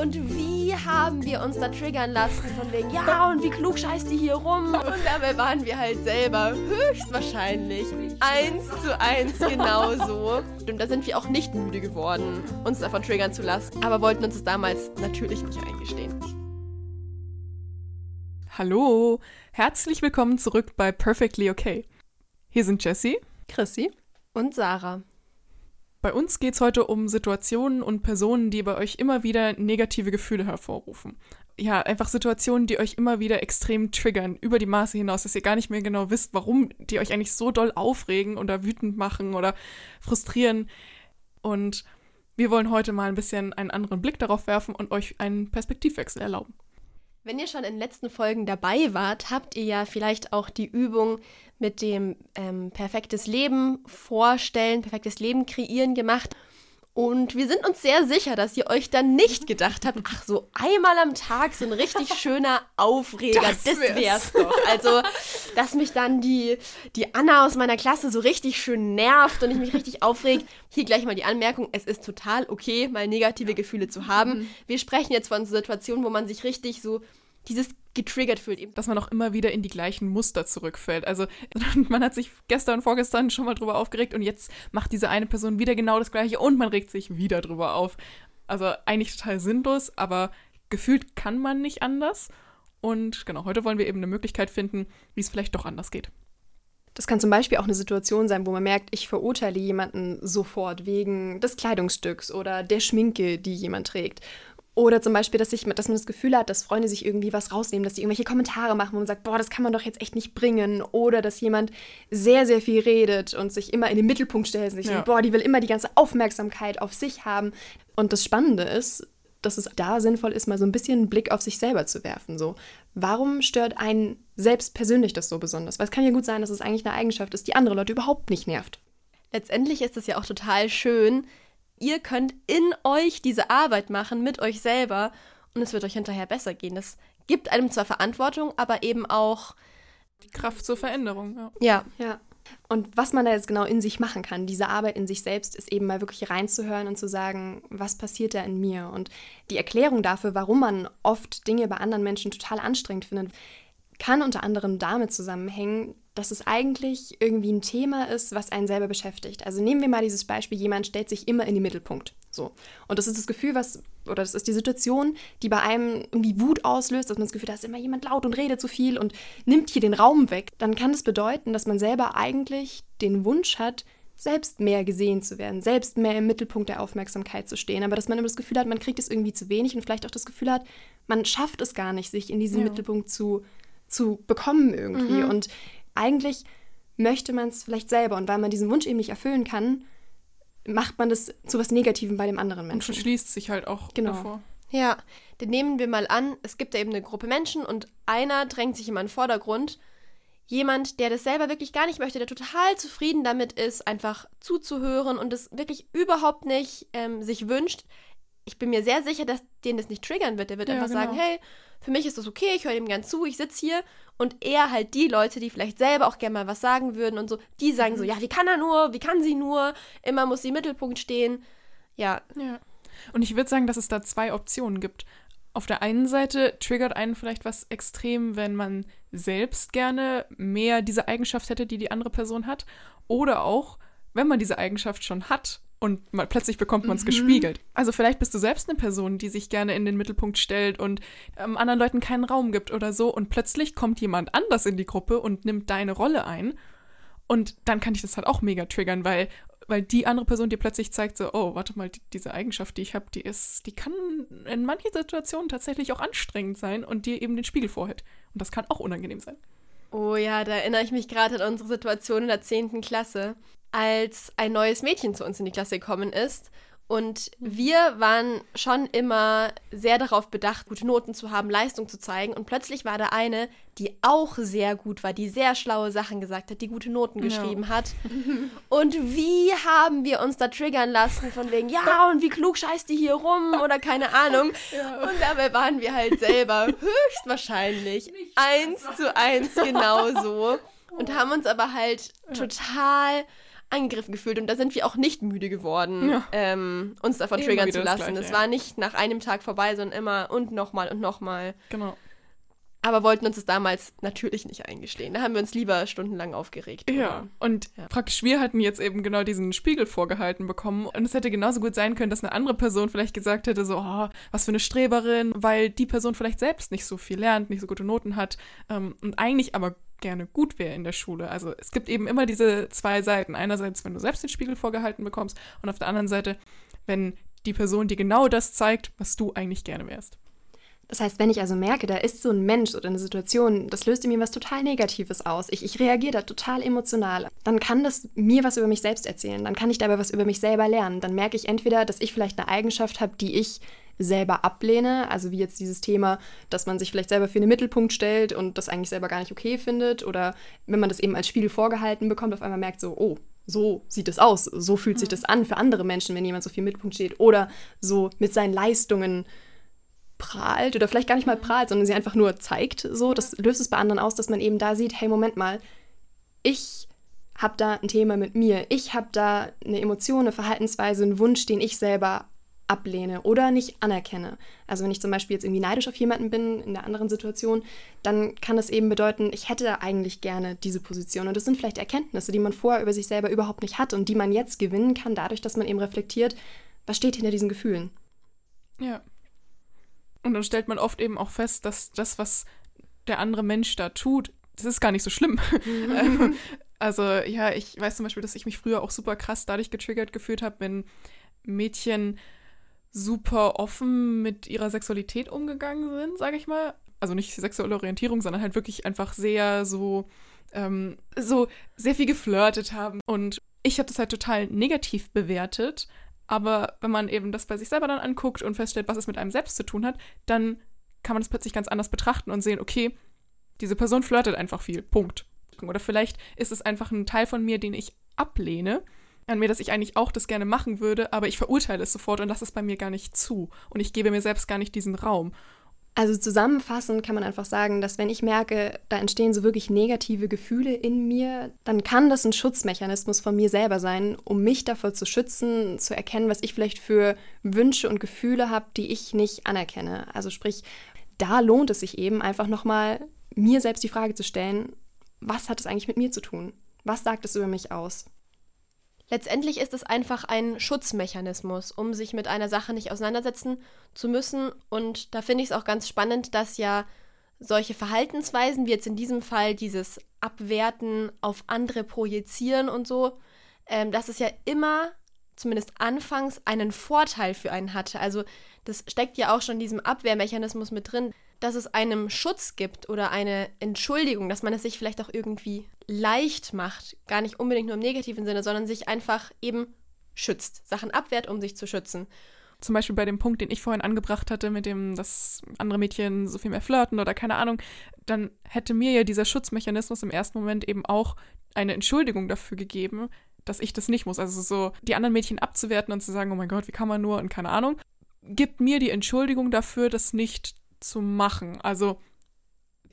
Und wie haben wir uns da triggern lassen von wegen, ja, und wie klug scheißt die hier rum? Und dabei waren wir halt selber höchstwahrscheinlich eins zu eins genauso. Und da sind wir auch nicht müde geworden, uns davon triggern zu lassen, aber wollten uns das damals natürlich nicht eingestehen. Hallo, herzlich willkommen zurück bei Perfectly Okay. Hier sind Jessie, Chrissy und Sarah. Bei uns geht es heute um Situationen und Personen, die bei euch immer wieder negative Gefühle hervorrufen. Ja, einfach Situationen, die euch immer wieder extrem triggern, über die Maße hinaus, dass ihr gar nicht mehr genau wisst, warum die euch eigentlich so doll aufregen oder wütend machen oder frustrieren. Und wir wollen heute mal ein bisschen einen anderen Blick darauf werfen und euch einen Perspektivwechsel erlauben. Wenn ihr schon in den letzten Folgen dabei wart, habt ihr ja vielleicht auch die Übung mit dem ähm, perfektes Leben vorstellen, perfektes Leben kreieren gemacht. Und wir sind uns sehr sicher, dass ihr euch dann nicht gedacht habt, ach, so einmal am Tag so ein richtig schöner Aufreger, das, das wär's. wär's doch. Also, dass mich dann die, die Anna aus meiner Klasse so richtig schön nervt und ich mich richtig aufregt. Hier gleich mal die Anmerkung, es ist total okay, mal negative Gefühle zu haben. Mhm. Wir sprechen jetzt von Situationen, wo man sich richtig so dieses getriggert fühlt. Eben. Dass man auch immer wieder in die gleichen Muster zurückfällt. Also man hat sich gestern und vorgestern schon mal drüber aufgeregt und jetzt macht diese eine Person wieder genau das gleiche und man regt sich wieder drüber auf. Also eigentlich total sinnlos, aber gefühlt kann man nicht anders. Und genau, heute wollen wir eben eine Möglichkeit finden, wie es vielleicht doch anders geht. Das kann zum Beispiel auch eine Situation sein, wo man merkt, ich verurteile jemanden sofort wegen des Kleidungsstücks oder der Schminke, die jemand trägt. Oder zum Beispiel, dass, ich, dass man das Gefühl hat, dass Freunde sich irgendwie was rausnehmen, dass die irgendwelche Kommentare machen, wo man sagt, boah, das kann man doch jetzt echt nicht bringen. Oder dass jemand sehr, sehr viel redet und sich immer in den Mittelpunkt stellt und sich ja. denkt, boah, die will immer die ganze Aufmerksamkeit auf sich haben. Und das Spannende ist, dass es da sinnvoll ist, mal so ein bisschen einen Blick auf sich selber zu werfen. So, warum stört einen selbst persönlich das so besonders? Weil es kann ja gut sein, dass es eigentlich eine Eigenschaft ist, die andere Leute überhaupt nicht nervt. Letztendlich ist es ja auch total schön, ihr könnt in euch diese Arbeit machen mit euch selber und es wird euch hinterher besser gehen. Das gibt einem zwar Verantwortung, aber eben auch die Kraft zur Veränderung. Ja. ja. ja. Und was man da jetzt genau in sich machen kann, diese Arbeit in sich selbst, ist eben mal wirklich reinzuhören und zu sagen, was passiert da in mir? Und die Erklärung dafür, warum man oft Dinge bei anderen Menschen total anstrengend findet, kann unter anderem damit zusammenhängen, dass es eigentlich irgendwie ein Thema ist, was einen selber beschäftigt. Also nehmen wir mal dieses Beispiel, jemand stellt sich immer in den Mittelpunkt. So. Und das ist das Gefühl, was, oder das ist die Situation, die bei einem irgendwie Wut auslöst, dass man das Gefühl hat, da ist immer jemand laut und redet zu viel und nimmt hier den Raum weg. Dann kann das bedeuten, dass man selber eigentlich den Wunsch hat, selbst mehr gesehen zu werden, selbst mehr im Mittelpunkt der Aufmerksamkeit zu stehen, aber dass man immer das Gefühl hat, man kriegt es irgendwie zu wenig und vielleicht auch das Gefühl hat, man schafft es gar nicht, sich in diesen ja. Mittelpunkt zu, zu bekommen irgendwie. Mhm. Und eigentlich möchte man es vielleicht selber und weil man diesen Wunsch eben nicht erfüllen kann, macht man das zu was Negativem bei dem anderen Menschen. Und verschließt sich halt auch genau. davor. Ja, dann nehmen wir mal an, es gibt da eben eine Gruppe Menschen und einer drängt sich immer in den Vordergrund. Jemand, der das selber wirklich gar nicht möchte, der total zufrieden damit ist, einfach zuzuhören und es wirklich überhaupt nicht ähm, sich wünscht. Ich bin mir sehr sicher, dass den das nicht triggern wird. Der wird ja, einfach genau. sagen, hey, für mich ist das okay, ich höre ihm gern zu, ich sitze hier und er halt die Leute, die vielleicht selber auch gerne mal was sagen würden und so, die sagen mhm. so, ja, wie kann er nur, wie kann sie nur, immer muss sie im Mittelpunkt stehen. Ja. Ja. Und ich würde sagen, dass es da zwei Optionen gibt. Auf der einen Seite triggert einen vielleicht was extrem, wenn man selbst gerne mehr diese Eigenschaft hätte, die die andere Person hat. Oder auch, wenn man diese Eigenschaft schon hat und mal, plötzlich bekommt man es mhm. gespiegelt. Also vielleicht bist du selbst eine Person, die sich gerne in den Mittelpunkt stellt und ähm, anderen Leuten keinen Raum gibt oder so und plötzlich kommt jemand anders in die Gruppe und nimmt deine Rolle ein und dann kann ich das halt auch mega triggern, weil weil die andere Person dir plötzlich zeigt so, oh, warte mal, die, diese Eigenschaft, die ich habe, die ist, die kann in manchen Situationen tatsächlich auch anstrengend sein und dir eben den Spiegel vorhält. Und das kann auch unangenehm sein. Oh ja, da erinnere ich mich gerade an unsere Situation in der 10. Klasse als ein neues Mädchen zu uns in die Klasse gekommen ist. Und wir waren schon immer sehr darauf bedacht, gute Noten zu haben, Leistung zu zeigen. Und plötzlich war da eine, die auch sehr gut war, die sehr schlaue Sachen gesagt hat, die gute Noten geschrieben ja. hat. Und wie haben wir uns da triggern lassen von wegen, ja, und wie klug scheißt die hier rum oder keine Ahnung. Ja. Und dabei waren wir halt selber höchstwahrscheinlich eins zu eins genauso. Und haben uns aber halt total angegriffen gefühlt und da sind wir auch nicht müde geworden, Ja. ähm, uns davon Immer triggern zu das lassen. Es ja. war nicht nach einem Tag vorbei, sondern immer und nochmal und nochmal. Genau. Aber wollten uns es damals natürlich nicht eingestehen. Da haben wir uns lieber stundenlang aufgeregt. Ja, oder- und Ja. praktisch wir hatten jetzt eben genau diesen Spiegel vorgehalten bekommen und es hätte genauso gut sein können, dass eine andere Person vielleicht gesagt hätte, so, oh, was für eine Streberin, weil die Person vielleicht selbst nicht so viel lernt, nicht so gute Noten hat ähm, und eigentlich aber gerne gut wäre in der Schule. Also es gibt eben immer diese zwei Seiten. Einerseits, wenn du selbst den Spiegel vorgehalten bekommst und auf der anderen Seite, wenn die Person dir genau das zeigt, was du eigentlich gerne wärst. Das heißt, wenn ich also merke, da ist so ein Mensch oder eine Situation, das löst in mir was total Negatives aus, ich, ich reagiere da total emotional, dann kann das mir was über mich selbst erzählen, dann kann ich dabei was über mich selber lernen. Dann merke ich entweder, dass ich vielleicht eine Eigenschaft habe, die ich selber ablehne, also wie jetzt dieses Thema, dass man sich vielleicht selber für den Mittelpunkt stellt und das eigentlich selber gar nicht okay findet. Oder wenn man das eben als Spiegel vorgehalten bekommt, auf einmal merkt so, oh, so sieht es aus, so fühlt sich das an für andere Menschen, wenn jemand so viel Mittelpunkt steht. Oder so mit seinen Leistungen prahlt oder vielleicht gar nicht mal prahlt, sondern sie einfach nur zeigt, so, das löst es bei anderen aus, dass man eben da sieht, hey, Moment mal, ich habe da ein Thema mit mir, ich habe da eine Emotion, eine Verhaltensweise, einen Wunsch, den ich selber ablehne oder nicht anerkenne. Also wenn ich zum Beispiel jetzt irgendwie neidisch auf jemanden bin in der anderen Situation, dann kann das eben bedeuten, ich hätte eigentlich gerne diese Position. Und das sind vielleicht Erkenntnisse, die man vorher über sich selber überhaupt nicht hat und die man jetzt gewinnen kann, dadurch, dass man eben reflektiert, was steht hinter diesen Gefühlen. Ja. Und dann stellt man oft eben auch fest, dass das, was der andere Mensch da tut, das ist gar nicht so schlimm. Ähm, also ja, ich weiß zum Beispiel, dass ich mich früher auch super krass dadurch getriggert gefühlt habe, wenn Mädchen super offen mit ihrer Sexualität umgegangen sind, sage ich mal. Also nicht sexuelle Orientierung, sondern halt wirklich einfach sehr so, ähm, so sehr viel geflirtet haben. Und ich habe das halt total negativ bewertet. Aber wenn man eben das bei sich selber dann anguckt und feststellt, was es mit einem selbst zu tun hat, dann kann man das plötzlich ganz anders betrachten und sehen, okay, diese Person flirtet einfach viel. Punkt. Oder vielleicht ist es einfach ein Teil von mir, den ich ablehne, an mir, dass ich eigentlich auch das gerne machen würde, aber ich verurteile es sofort und lasse es bei mir gar nicht zu. Und ich gebe mir selbst gar nicht diesen Raum. Also zusammenfassend kann man einfach sagen, dass wenn ich merke, da entstehen so wirklich negative Gefühle in mir, dann kann das ein Schutzmechanismus von mir selber sein, um mich davor zu schützen, zu erkennen, was ich vielleicht für Wünsche und Gefühle habe, die ich nicht anerkenne. Also sprich, da lohnt es sich eben einfach nochmal mir selbst die Frage zu stellen, was hat es eigentlich mit mir zu tun? Was sagt es über mich aus? Letztendlich ist es einfach ein Schutzmechanismus, um sich mit einer Sache nicht auseinandersetzen zu müssen. Und da finde ich es auch ganz spannend, dass ja solche Verhaltensweisen, wie jetzt in diesem Fall dieses Abwerten auf andere projizieren und so, ähm, dass es ja immer, zumindest anfangs, einen Vorteil für einen hatte. Also das steckt ja auch schon in diesem Abwehrmechanismus mit drin, dass es einem Schutz gibt oder eine Entschuldigung, dass man es sich vielleicht auch irgendwie leicht macht, gar nicht unbedingt nur im negativen Sinne, sondern sich einfach eben schützt, Sachen abwehrt, um sich zu schützen. Zum Beispiel bei dem Punkt, den ich vorhin angebracht hatte, mit dem, dass andere Mädchen so viel mehr flirten oder keine Ahnung, dann hätte mir ja dieser Schutzmechanismus im ersten Moment eben auch eine Entschuldigung dafür gegeben, dass ich das nicht muss. Also so die anderen Mädchen abzuwerten und zu sagen, oh mein Gott, wie kann man nur und keine Ahnung, gibt mir die Entschuldigung dafür, das nicht zu machen. Also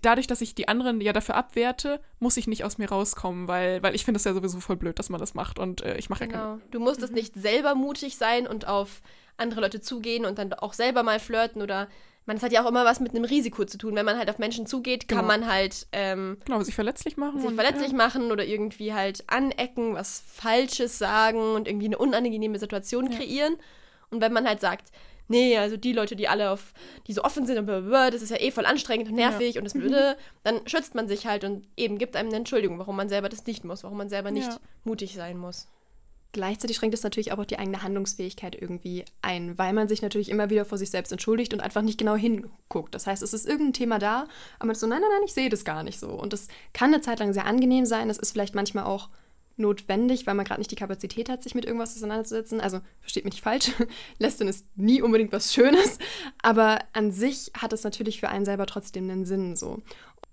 dadurch, dass ich die anderen ja dafür abwerte, muss ich nicht aus mir rauskommen, weil, weil ich finde es ja sowieso voll blöd, dass man das macht und äh, ich mache ja keine. Genau. Du musst es nicht selber mutig sein und auf andere Leute zugehen und dann auch selber mal flirten oder man, es hat ja auch immer was mit einem Risiko zu tun. Wenn man halt auf Menschen zugeht, kann Genau. man halt ähm, Genau, sich verletzlich machen. sich und, verletzlich ja. machen oder irgendwie halt anecken, was Falsches sagen und irgendwie eine unangenehme Situation Ja. kreieren. Und wenn man halt sagt, nee, also die Leute, die alle auf, die so offen sind und blablabla, das ist ja eh voll anstrengend und nervig und das blöde, dann schützt man sich halt und eben gibt einem eine Entschuldigung, warum man selber das nicht muss, warum man selber nicht Ja. mutig sein muss. Gleichzeitig schränkt es natürlich auch die eigene Handlungsfähigkeit irgendwie ein, weil man sich natürlich immer wieder vor sich selbst entschuldigt und einfach nicht genau hinguckt. Das heißt, es ist irgendein Thema da, aber man ist so, nein, nein, nein, ich sehe das gar nicht so. Und das kann eine Zeit lang sehr angenehm sein. Das ist vielleicht manchmal auch notwendig, weil man gerade nicht die Kapazität hat, sich mit irgendwas auseinanderzusetzen. Also versteht mich nicht falsch, Lästern ist nie unbedingt was Schönes, aber an sich hat es natürlich für einen selber trotzdem einen Sinn so.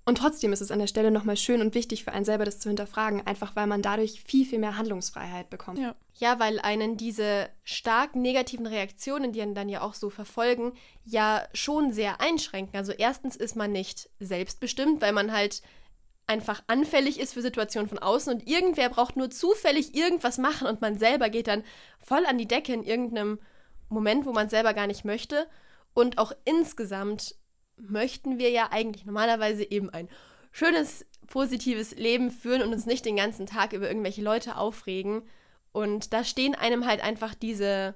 Und trotzdem ist es an der Stelle nochmal schön und wichtig für einen selber, das zu hinterfragen, einfach weil man dadurch viel, viel mehr Handlungsfreiheit bekommt. Ja. Ja, weil einen diese stark negativen Reaktionen, die einen dann ja auch so verfolgen, ja schon sehr einschränken. Also erstens ist man nicht selbstbestimmt, weil man halt einfach anfällig ist für Situationen von außen und irgendwer braucht nur zufällig irgendwas machen und man selber geht dann voll an die Decke in irgendeinem Moment, wo man selber gar nicht möchte. Und auch insgesamt möchten wir ja eigentlich normalerweise eben ein schönes, positives Leben führen und uns nicht den ganzen Tag über irgendwelche Leute aufregen. Und da stehen einem halt einfach diese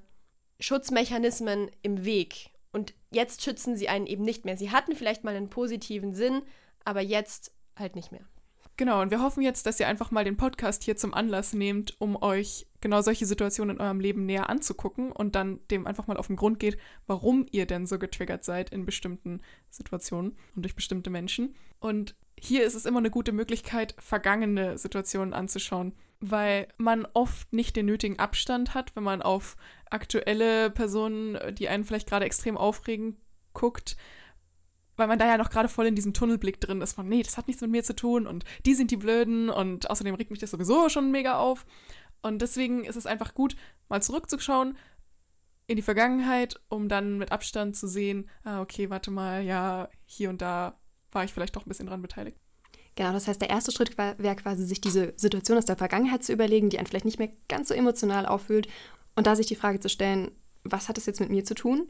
Schutzmechanismen im Weg. Und jetzt schützen sie einen eben nicht mehr. Sie hatten vielleicht mal einen positiven Sinn, aber jetzt halt nicht mehr. Genau, und wir hoffen jetzt, dass ihr einfach mal den Podcast hier zum Anlass nehmt, um euch genau solche Situationen in eurem Leben näher anzugucken und dann dem einfach mal auf den Grund geht, warum ihr denn so getriggert seid in bestimmten Situationen und durch bestimmte Menschen. Und hier ist es immer eine gute Möglichkeit, vergangene Situationen anzuschauen, weil man oft nicht den nötigen Abstand hat, wenn man auf aktuelle Personen, die einen vielleicht gerade extrem aufregen, guckt weil man da ja noch gerade voll in diesem Tunnelblick drin ist von, nee, das hat nichts mit mir zu tun und die sind die Blöden und außerdem regt mich das sowieso schon mega auf. Und deswegen ist es einfach gut, mal zurückzuschauen in die Vergangenheit, um dann mit Abstand zu sehen, ah, okay, warte mal, ja, hier und da war ich vielleicht doch ein bisschen dran beteiligt. Genau, das heißt, der erste Schritt wäre quasi, sich diese Situation aus der Vergangenheit zu überlegen, die einen vielleicht nicht mehr ganz so emotional auffühlt und da sich die Frage zu stellen, was hat das jetzt mit mir zu tun?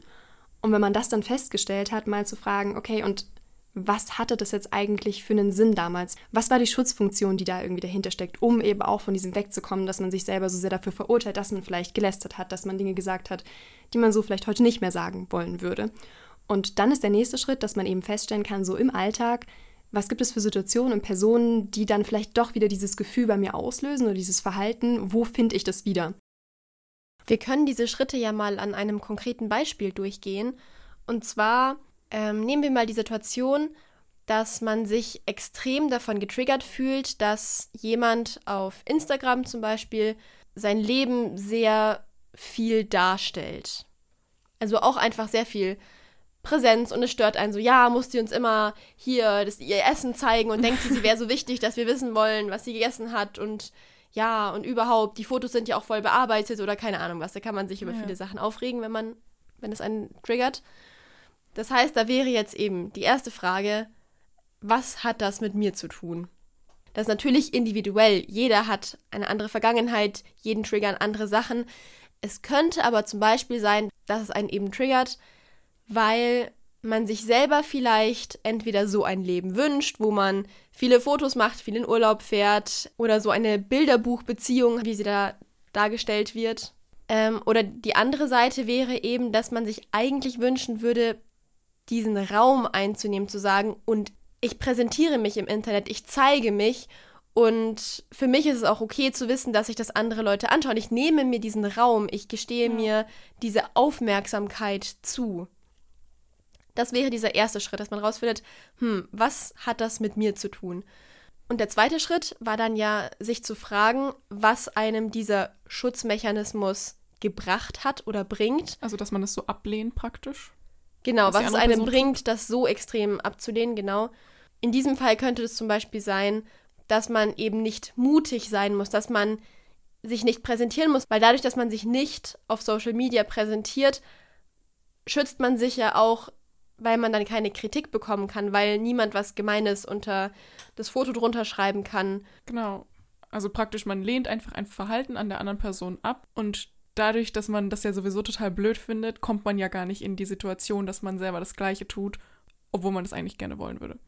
Und wenn man das dann festgestellt hat, mal zu fragen, okay, und was hatte das jetzt eigentlich für einen Sinn damals? Was war die Schutzfunktion, die da irgendwie dahinter steckt, um eben auch von diesem wegzukommen, dass man sich selber so sehr dafür verurteilt, dass man vielleicht gelästert hat, dass man Dinge gesagt hat, die man so vielleicht heute nicht mehr sagen wollen würde. Und dann ist der nächste Schritt, dass man eben feststellen kann, so im Alltag, was gibt es für Situationen und Personen, die dann vielleicht doch wieder dieses Gefühl bei mir auslösen oder dieses Verhalten, wo finde ich das wieder? Wir können diese Schritte ja mal an einem konkreten Beispiel durchgehen. Und zwar ähm, nehmen wir mal die Situation, dass man sich extrem davon getriggert fühlt, dass jemand auf Instagram zum Beispiel sein Leben sehr viel darstellt. Also auch einfach sehr viel Präsenz und es stört einen so, ja, muss sie uns immer hier das, ihr Essen zeigen und denkt sie, sie wäre so wichtig, dass wir wissen wollen, was sie gegessen hat und ja, und überhaupt, die Fotos sind ja auch voll bearbeitet oder keine Ahnung was. Da kann man sich über ja. viele Sachen aufregen, wenn man, wenn es einen triggert. Das heißt, da wäre jetzt eben die erste Frage, was hat das mit mir zu tun? Das ist natürlich individuell. Jeder hat eine andere Vergangenheit, jeden triggern andere Sachen. Es könnte aber zum Beispiel sein, dass es einen eben triggert, weil man sich selber vielleicht entweder so ein Leben wünscht, wo man viele Fotos macht, viel in Urlaub fährt oder so eine Bilderbuchbeziehung, wie sie da dargestellt wird. Ähm, oder die andere Seite wäre eben, dass man sich eigentlich wünschen würde, diesen Raum einzunehmen, zu sagen, und ich präsentiere mich im Internet, ich zeige mich und für mich ist es auch okay zu wissen, dass sich das andere Leute anschauen. Ich nehme mir diesen Raum, ich gestehe ja. mir diese Aufmerksamkeit zu. Das wäre dieser erste Schritt, dass man rausfindet, hm, was hat das mit mir zu tun? Und der zweite Schritt war dann ja, sich zu fragen, was einem dieser Schutzmechanismus gebracht hat oder bringt. Also, dass man es so ablehnt praktisch? Genau, was es einem Person bringt, das so extrem abzulehnen, genau. In diesem Fall könnte es zum Beispiel sein, dass man eben nicht mutig sein muss, dass man sich nicht präsentieren muss, weil dadurch, dass man sich nicht auf Social Media präsentiert, schützt man sich ja auch weil man dann keine Kritik bekommen kann, weil niemand was Gemeines unter das Foto drunter schreiben kann. Genau. Also praktisch, man lehnt einfach ein Verhalten an der anderen Person ab und dadurch, dass man das ja sowieso total blöd findet, kommt man ja gar nicht in die Situation, dass man selber das Gleiche tut, obwohl man das eigentlich gerne wollen würde.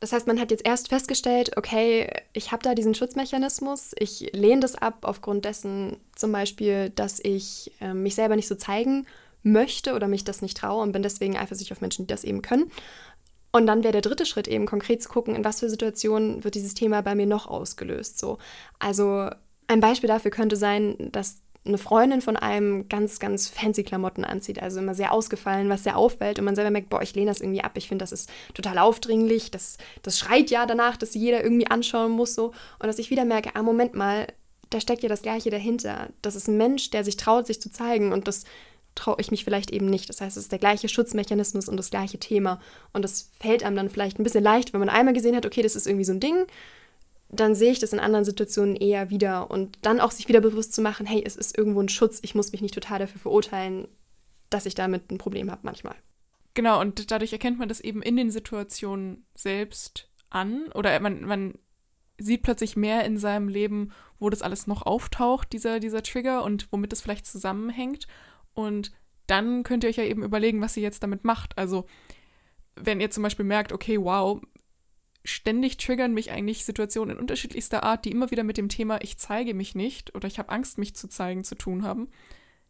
Das heißt, man hat jetzt erst festgestellt, okay, ich habe da diesen Schutzmechanismus, ich lehne das ab aufgrund dessen zum Beispiel, dass ich äh, mich selber nicht so zeigen möchte oder mich das nicht traue und bin deswegen eifersüchtig auf Menschen, die das eben können. Und dann wäre der dritte Schritt eben konkret zu gucken, in was für Situationen wird dieses Thema bei mir noch ausgelöst. So. Also ein Beispiel dafür könnte sein, dass eine Freundin von einem ganz, ganz fancy Klamotten anzieht, also immer sehr ausgefallen, was sehr auffällt und man selber merkt, boah, ich lehne das irgendwie ab, ich finde, das ist total aufdringlich, das, das schreit ja danach, dass jeder irgendwie anschauen muss so und dass ich wieder merke, ah, Moment mal, da steckt ja das Gleiche dahinter. Das ist ein Mensch, der sich traut, sich zu zeigen und das traue ich mich vielleicht eben nicht. Das heißt, es ist der gleiche Schutzmechanismus und das gleiche Thema. Und das fällt einem dann vielleicht ein bisschen leicht, wenn man einmal gesehen hat, okay, das ist irgendwie so ein Ding, dann sehe ich das in anderen Situationen eher wieder. Und dann auch sich wieder bewusst zu machen, hey, es ist irgendwo ein Schutz, ich muss mich nicht total dafür verurteilen, dass ich damit ein Problem habe manchmal. Genau, und dadurch erkennt man das eben in den Situationen selbst an oder man, man sieht plötzlich mehr in seinem Leben, wo das alles noch auftaucht, dieser, dieser Trigger und womit es vielleicht zusammenhängt. Und dann könnt ihr euch ja eben überlegen, was ihr jetzt damit macht. Also, wenn ihr zum Beispiel merkt, okay, wow, ständig triggern mich eigentlich Situationen in unterschiedlichster Art, die immer wieder mit dem Thema ich zeige mich nicht oder ich habe Angst, mich zu zeigen, zu tun haben,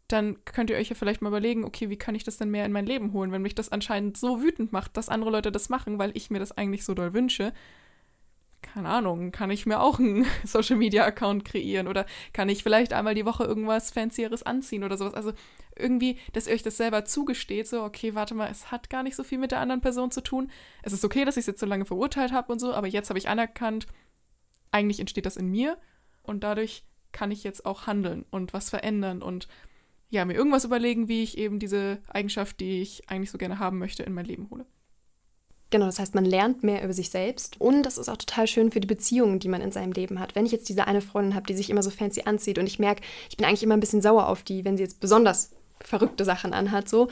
dann könnt ihr euch ja vielleicht mal überlegen, okay, wie kann ich das denn mehr in mein Leben holen, wenn mich das anscheinend so wütend macht, dass andere Leute das machen, weil ich mir das eigentlich so doll wünsche. Keine Ahnung, kann ich mir auch einen Social Media Account kreieren oder kann ich vielleicht einmal die Woche irgendwas Fancieres anziehen oder sowas. Also irgendwie, dass ihr euch das selber zugesteht, so, okay, warte mal, es hat gar nicht so viel mit der anderen Person zu tun. Es ist okay, dass ich es jetzt so lange verurteilt habe und so, aber jetzt habe ich anerkannt, eigentlich entsteht das in mir und dadurch kann ich jetzt auch handeln und was verändern und ja, mir irgendwas überlegen, wie ich eben diese Eigenschaft, die ich eigentlich so gerne haben möchte, in mein Leben hole. Genau, das heißt, man lernt mehr über sich selbst und das ist auch total schön für die Beziehungen, die man in seinem Leben hat. Wenn ich jetzt diese eine Freundin habe, die sich immer so fancy anzieht und ich merke, ich bin eigentlich immer ein bisschen sauer auf die, wenn sie jetzt besonders verrückte Sachen anhat, so,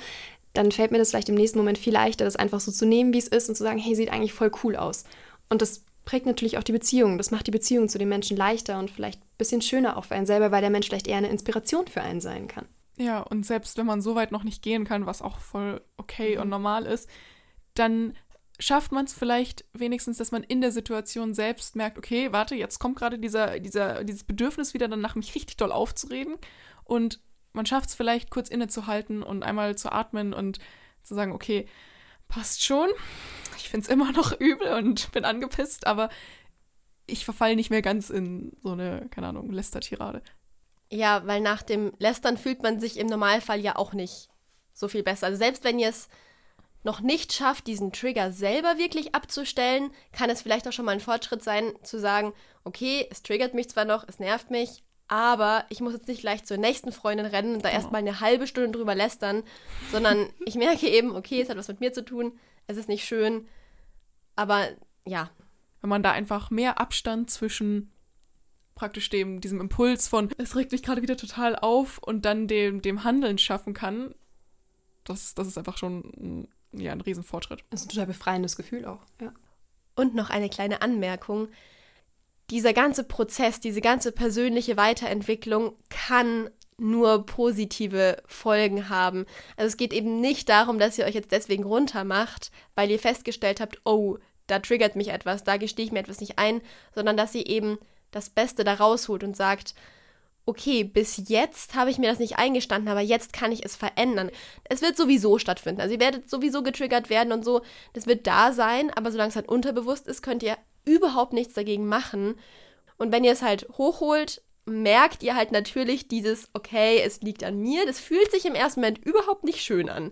dann fällt mir das vielleicht im nächsten Moment viel leichter, das einfach so zu nehmen, wie es ist und zu sagen, hey, sieht eigentlich voll cool aus. Und das prägt natürlich auch die Beziehung. Das macht die Beziehung zu den Menschen leichter und vielleicht ein bisschen schöner auch für einen selber, weil der Mensch vielleicht eher eine Inspiration für einen sein kann. Ja, und selbst wenn man so weit noch nicht gehen kann, was auch voll okay mhm. und normal ist, dann schafft man es vielleicht wenigstens, dass man in der Situation selbst merkt, okay, warte, jetzt kommt gerade dieser, dieser, dieses Bedürfnis wieder danach, mich richtig doll aufzureden. Und man schafft es vielleicht kurz innezuhalten und einmal zu atmen und zu sagen, okay, passt schon. Ich finde es immer noch übel und bin angepisst, aber ich verfalle nicht mehr ganz in so eine, keine Ahnung, Lästertirade. Ja, weil nach dem Lästern fühlt man sich im Normalfall ja auch nicht so viel besser. Also selbst wenn ihr es noch nicht schafft, diesen Trigger selber wirklich abzustellen, kann es vielleicht auch schon mal ein Fortschritt sein, zu sagen, okay, es triggert mich zwar noch, es nervt mich, aber ich muss jetzt nicht gleich zur nächsten Freundin rennen und da genau. erstmal eine halbe Stunde drüber lästern, sondern ich merke eben, okay, es hat was mit mir zu tun, es ist nicht schön, aber ja. Wenn man da einfach mehr Abstand zwischen praktisch dem, diesem Impuls von, es regt mich gerade wieder total auf und dann dem, dem Handeln schaffen kann, das, das ist einfach schon ja, ein Riesenfortschritt. Das ist ein total befreiendes Gefühl auch, ja. Und noch eine kleine Anmerkung. Dieser ganze Prozess, diese ganze persönliche Weiterentwicklung kann nur positive Folgen haben. Also es geht eben nicht darum, dass ihr euch jetzt deswegen runtermacht, weil ihr festgestellt habt, oh, da triggert mich etwas, da gestehe ich mir etwas nicht ein, sondern dass ihr eben das Beste da rausholt und sagt, okay, bis jetzt habe ich mir das nicht eingestanden, aber jetzt kann ich es verändern. Es wird sowieso stattfinden. Also ihr werdet sowieso getriggert werden und so. Das wird da sein, aber solange es halt unterbewusst ist, könnt ihr überhaupt nichts dagegen machen. Und wenn ihr es halt hochholt, merkt ihr halt natürlich dieses, okay, es liegt an mir. Das fühlt sich im ersten Moment überhaupt nicht schön an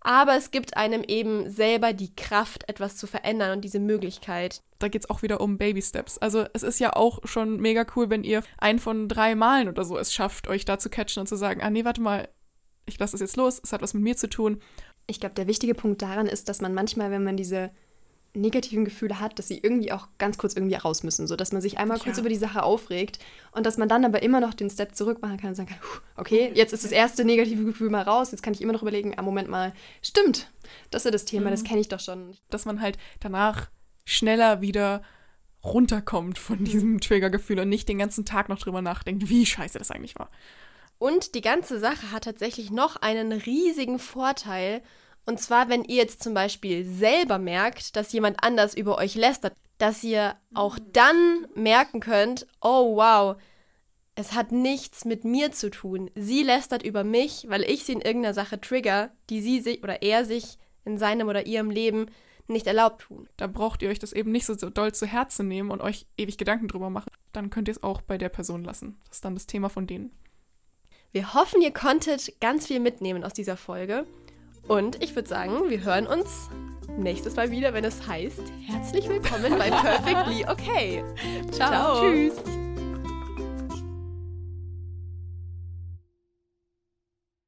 aber es gibt einem eben selber die Kraft, etwas zu verändern und diese Möglichkeit. Da geht es auch wieder um Baby Steps. Also es ist ja auch schon mega cool, wenn ihr ein von drei Malen oder so es schafft, euch da zu catchen und zu sagen, ah nee, warte mal, ich lasse es jetzt los, es hat was mit mir zu tun. Ich glaube, der wichtige Punkt daran ist, dass man manchmal, wenn man diese negativen Gefühle hat, dass sie irgendwie auch ganz kurz irgendwie raus müssen, so dass man sich einmal ja. kurz über die Sache aufregt und dass man dann aber immer noch den Step zurück machen kann und sagen kann, okay, jetzt ist das erste negative Gefühl mal raus, jetzt kann ich immer noch überlegen, ah, Moment mal, stimmt, das ist das Thema, mhm. das kenne ich doch schon. Dass man halt danach schneller wieder runterkommt von diesem Triggergefühl und nicht den ganzen Tag noch drüber nachdenkt, wie scheiße das eigentlich war. Und die ganze Sache hat tatsächlich noch einen riesigen Vorteil, und zwar, wenn ihr jetzt zum Beispiel selber merkt, dass jemand anders über euch lästert, dass ihr auch dann merken könnt, oh wow, es hat nichts mit mir zu tun. Sie lästert über mich, weil ich sie in irgendeiner Sache trigger, die sie sich oder er sich in seinem oder ihrem Leben nicht erlaubt tun. Da braucht ihr euch das eben nicht so doll zu Herzen nehmen und euch ewig Gedanken drüber machen. Dann könnt ihr es auch bei der Person lassen. Das ist dann das Thema von denen. Wir hoffen, ihr konntet ganz viel mitnehmen aus dieser Folge. Und ich würde sagen, wir hören uns nächstes Mal wieder, wenn es heißt, herzlich willkommen bei Perfectly Okay. Ciao. Ciao. Tschüss.